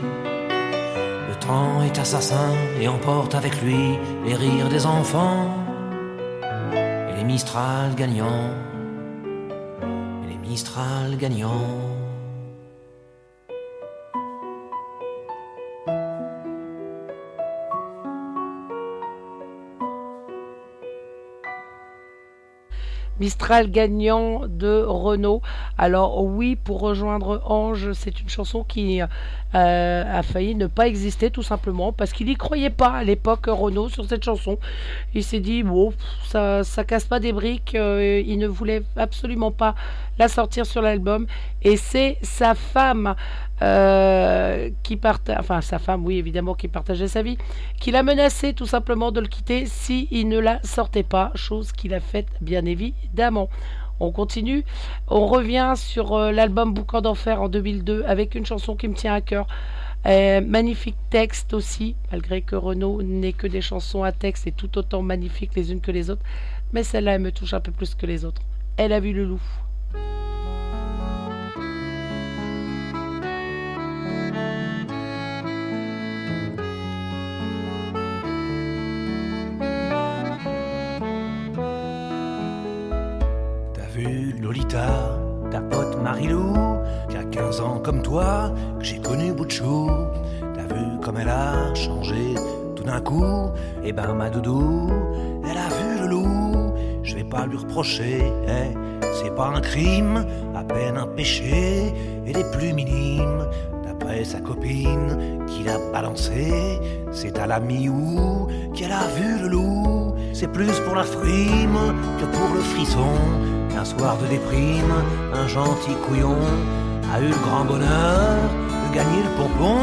est assassin et emporte avec lui les rires des enfants et les Mistral gagnants. Et les Mistral gagnants. Mistral gagnant de Renault. Alors oui, pour rejoindre Ange, c'est une chanson qui euh, a failli ne pas exister tout simplement parce qu'il n'y croyait pas à l'époque Renault sur cette chanson. Il s'est dit bon, ça, ça casse pas des briques. euh, il ne voulait absolument pas la sortir sur l'album. Et c'est sa femme euh, qui partage, enfin sa femme, oui évidemment, qui partageait sa vie, qui l'a menacé tout simplement de le quitter si il ne la sortait pas, chose qu'il a faite bien évidemment. On continue, on revient sur euh, l'album Boucan d'enfer en 2002 avec une chanson qui me tient à cœur. Euh, magnifique texte aussi, malgré que Renault n'ait que des chansons à texte et tout autant magnifiques les unes que les autres. Mais celle-là, elle me touche un peu plus que les autres. Elle a vu le loup. Ta pote Marilou, qui a 15 ans comme toi, que j'ai connu bout. T'as vu comme elle a changé tout d'un coup? Eh ben ma doudou, elle a vu le loup. Je vais pas lui reprocher, eh, c'est pas un crime, à peine un péché, et les plus minimes. D'après sa copine qui l'a balancé, c'est à la mi-ou qu'elle a vu le loup. C'est plus pour la frime que pour le frisson. Un soir de déprime, un gentil couillon a eu le grand bonheur de gagner le pompon,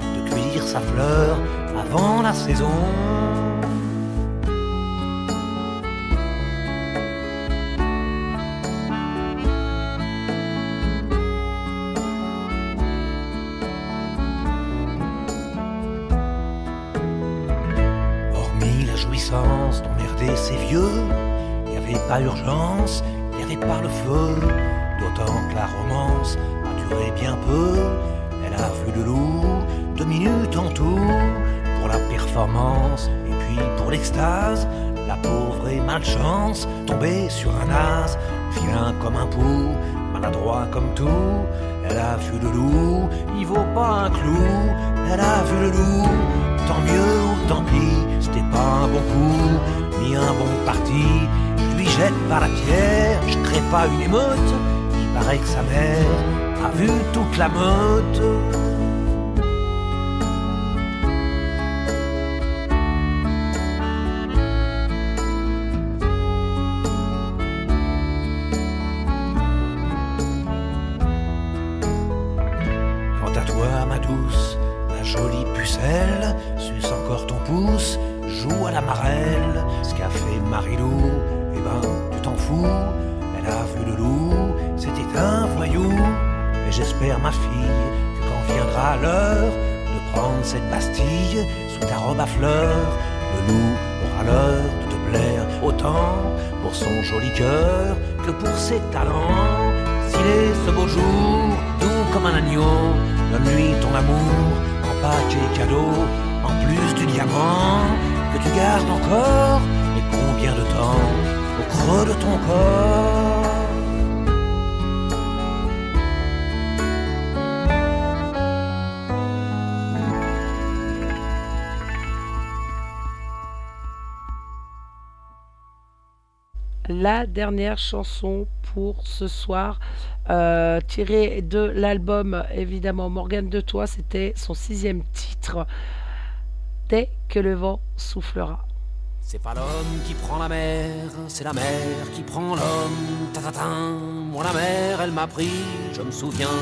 de cueillir sa fleur avant la saison. Hormis la jouissance d'emmerder ces vieux, il n'y avait pas urgence, pas le feu. D'autant que la romance a duré bien peu. Elle a vu le loup, deux minutes en tout, pour la performance et puis pour l'extase. La pauvre et malchance, tombée sur un as, vilain comme un pou, maladroit comme tout. Elle a vu le loup, il vaut pas un clou. Elle a vu le loup, tant mieux ou tant pis, c'était pas un bon coup, ni un bon parti. Jette par la pierre, je crée pas une émeute. Il paraît que sa mère a vu toute la meute. Quant à toi, ma douce, ma jolie pucelle, suce encore ton pouce, joue à la marelle. Ce qu'a fait Marilou, Et j'espère, ma fille, que quand viendra l'heure de prendre cette Bastille sous ta robe à fleurs, le loup aura l'heure de te plaire autant pour son joli cœur que pour ses talents. S'il est ce beau jour, doux comme un agneau, donne-lui ton amour en paquet cadeau, en plus du diamant que tu gardes encore. Et combien de temps au creux de ton corps la dernière chanson pour ce soir, euh, tirée de l'album évidemment Morgane de Toi, c'était son sixième titre, Dès que le vent soufflera. C'est pas l'homme qui prend la mer, c'est la mer qui prend l'homme. Tatatin, moi la mer, elle m'a pris, je me souviens,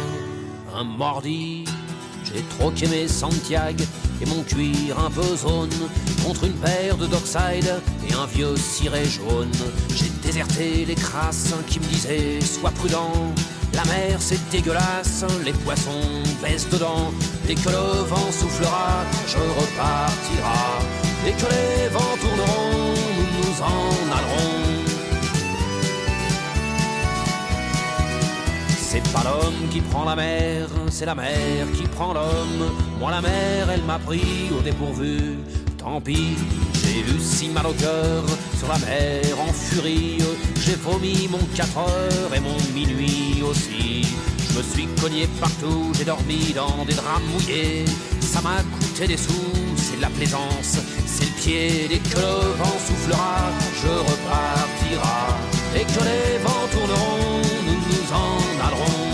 un mordi. J'ai troqué mes Santiago et mon cuir un peu zone contre une paire de Dockside et un vieux ciré jaune. J'ai déserté les crasses qui me disaient sois prudent. La mer c'est dégueulasse, les poissons baissent dedans. Dès que le vent soufflera, je repartira. Dès que les vents tourneront, nous nous en allerons. C'est pas l'homme qui prend la mer, c'est la mer qui prend l'homme. Moi la mer, elle m'a pris au dépourvu. Tant pis, j'ai eu si mal au cœur sur la mer en furie. J'ai vomi mon 4 heures et mon minuit aussi. Je me suis cogné partout, j'ai dormi dans des draps mouillés. Ça m'a coûté des sous, c'est de la plaisance, c'est le pied. Dès que le vent soufflera, je repartira. Dès que les vents tourneront, nous nous en allerons.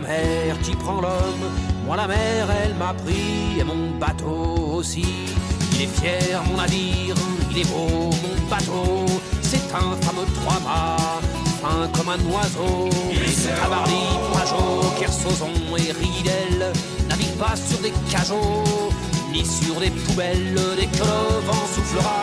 La mer qui prend l'homme. Moi la mer, elle m'a pris et mon bateau aussi. Il est fier mon navire, il est beau mon bateau. C'est un fameux trois-mâts, fin comme un oiseau. Tabarly, Pajot, Kersozon et Ridel naviguent pas sur des cajots, ni sur des poubelles. Dès que le vent soufflera,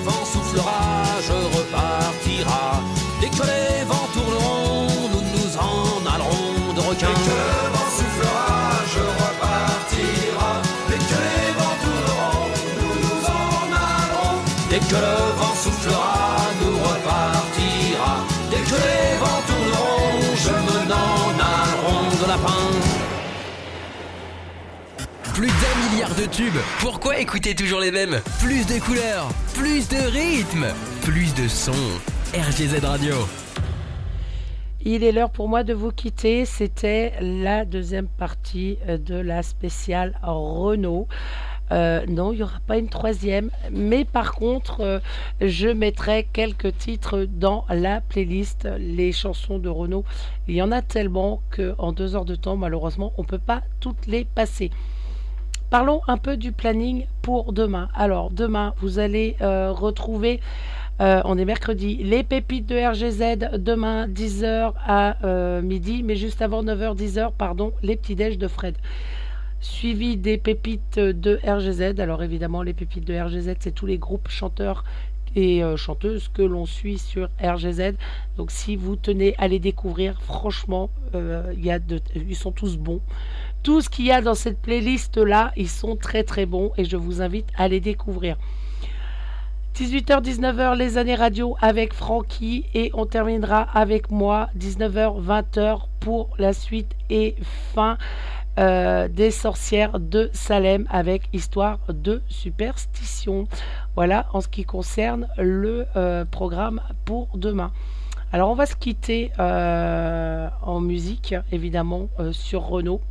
vent soufflera, je repartira. Dès que les vents tourneront, nous nous en allerons de requins. Dès que le vent soufflera, je repartira. Dès que les vents tourneront, nous nous en allerons. Dès que le vent soufflera, nous repartira. Dès que les vents tourneront, je me n'en allerons de lapin. Plus d'un de tubes. Pourquoi écouter toujours les mêmes? Plus de couleurs, plus de rythme, plus de sons. RGZ Radio. Il est l'heure pour moi de vous quitter. C'était la deuxième partie euh, de la spéciale Renault. Euh, non, il n'y aura pas une troisième, mais par contre, euh, je mettrai quelques titres dans la playlist, les chansons de Renault. Il y en a tellement qu'en deux heures de temps, malheureusement, on ne peut pas toutes les passer. Parlons un peu du planning pour demain. Alors, demain, vous allez euh, retrouver, euh, on est mercredi, les pépites de RGZ, demain 10h à euh, midi, mais juste avant 9h, 10h, pardon, les petits déj de Fred. Suivi des pépites de RGZ. Alors, évidemment, les pépites de RGZ, c'est tous les groupes chanteurs et chanteuses que l'on suit sur RGZ. Donc si vous tenez à les découvrir, franchement, ils sont tous bons. Tout ce qu'il y a dans cette playlist là, ils sont très très bons et je vous invite à les découvrir. 18h-19h, les années radio avec Francky et on terminera avec moi 19h-20h pour la suite et fin euh, des sorcières de Salem avec histoire de superstition. Voilà en ce qui concerne le euh, programme pour demain. Alors on va se quitter euh, en musique évidemment sur Renault.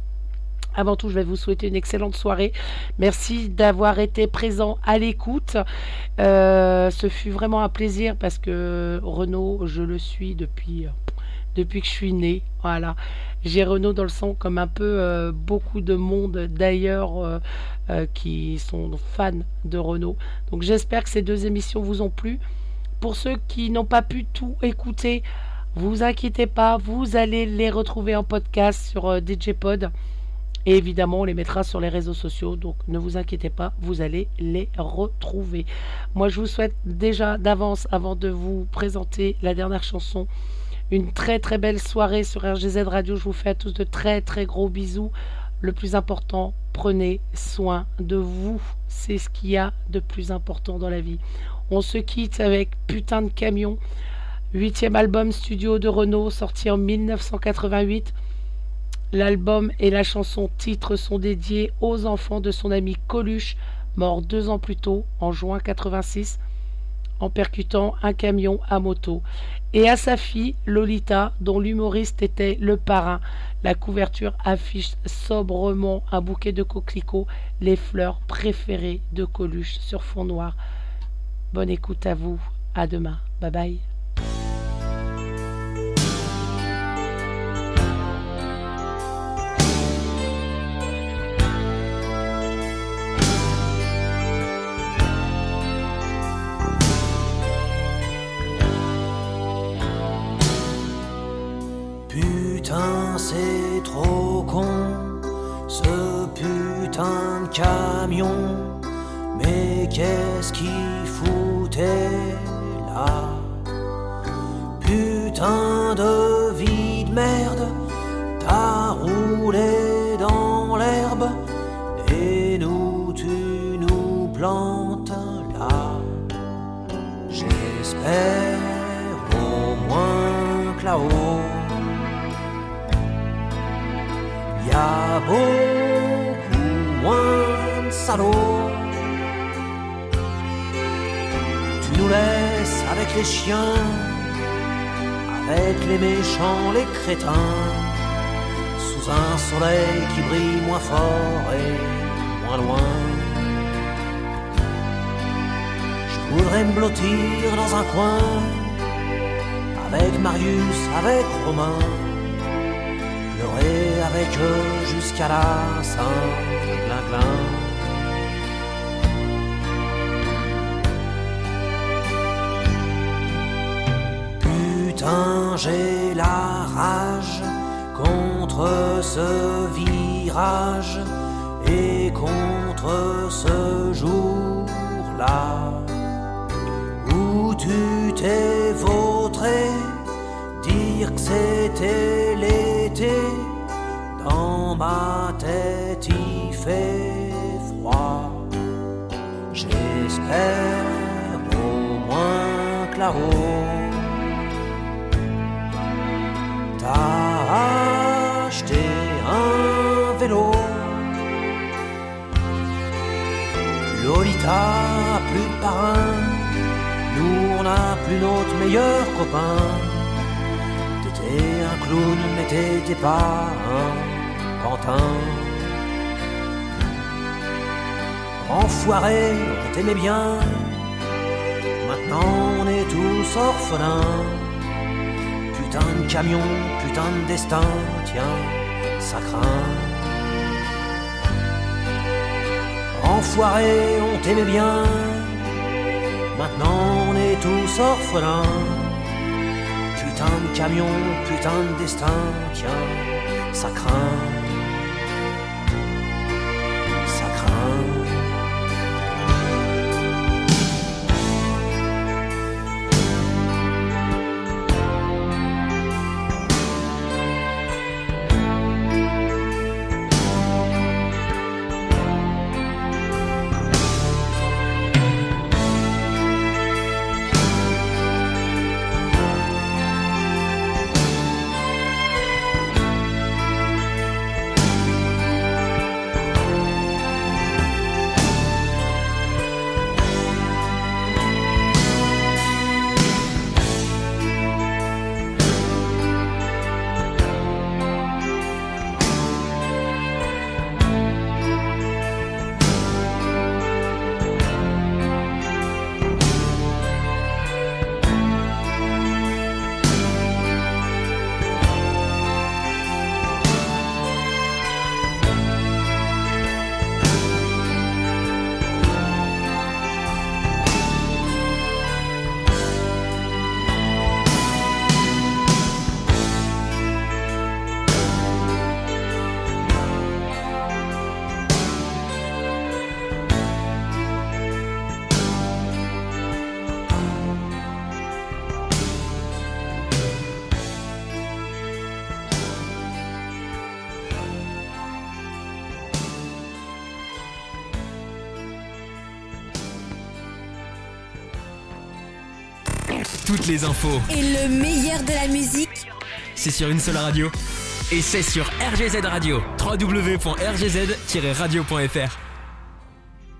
Avant tout, je vais vous souhaiter une excellente soirée. Merci d'avoir été présent à l'écoute. Euh, ce fut vraiment un plaisir parce que Renault, je le suis depuis, depuis que je suis né. Voilà. J'ai Renault dans le sang comme un peu euh, beaucoup de monde d'ailleurs euh, euh, qui sont fans de Renault. Donc j'espère que ces deux émissions vous ont plu. Pour ceux qui n'ont pas pu tout écouter, vous inquiétez pas, vous allez les retrouver en podcast sur euh, DJ Pod. Et évidemment, on les mettra sur les réseaux sociaux. Donc ne vous inquiétez pas, vous allez les retrouver. Moi, je vous souhaite déjà d'avance, avant de vous présenter la dernière chanson, une très très belle soirée sur RGZ Radio. Je vous fais à tous de très très gros bisous. Le plus important, prenez soin de vous. C'est ce qu'il y a de plus important dans la vie. On se quitte avec Putain de camion. Huitième album studio de Renault sorti en 1988. L'album et la chanson titre sont dédiés aux enfants de son ami Coluche, mort deux ans plus tôt, en juin 86, en percutant un camion à moto, et à sa fille Lolita, dont l'humoriste était le parrain. La couverture affiche sobrement un bouquet de coquelicots, les fleurs préférées de Coluche sur fond noir. Bonne écoute à vous. À demain. Bye bye. Ce putain de camion. Mais qu'est-ce qu'il foutait là? Putain de y a beaucoup moins de salauds. Tu nous laisses avec les chiens, avec les méchants, les crétins, sous un soleil qui brille moins fort et moins loin. Je voudrais me blottir dans un coin, avec Marius, avec Romain avec jusqu'à la Saint-Glinglin. Putain, j'ai la rage contre ce virage et contre ce jour-là où tu t'es vautré, dire que c'était l'été. Ma tête il fait froid. J'espère au moins là-haut t'as acheté un vélo. Lolita, plus de parrain. Nous, on n'a plus notre meilleur copain. T'étais un clown, mais t'étais pas un pantin. Enfoiré, on t'aimait bien. Maintenant, on est tous orphelins. Putain de camion, putain de destin, tiens, ça craint. Enfoiré, on t'aimait bien. Maintenant on est tous orphelins. Putain de camion, putain de destin, tiens, ça craint. Toutes les infos, Et le meilleur de la musique, c'est sur une seule radio. Et c'est sur RGZ Radio. www.rgz-radio.fr.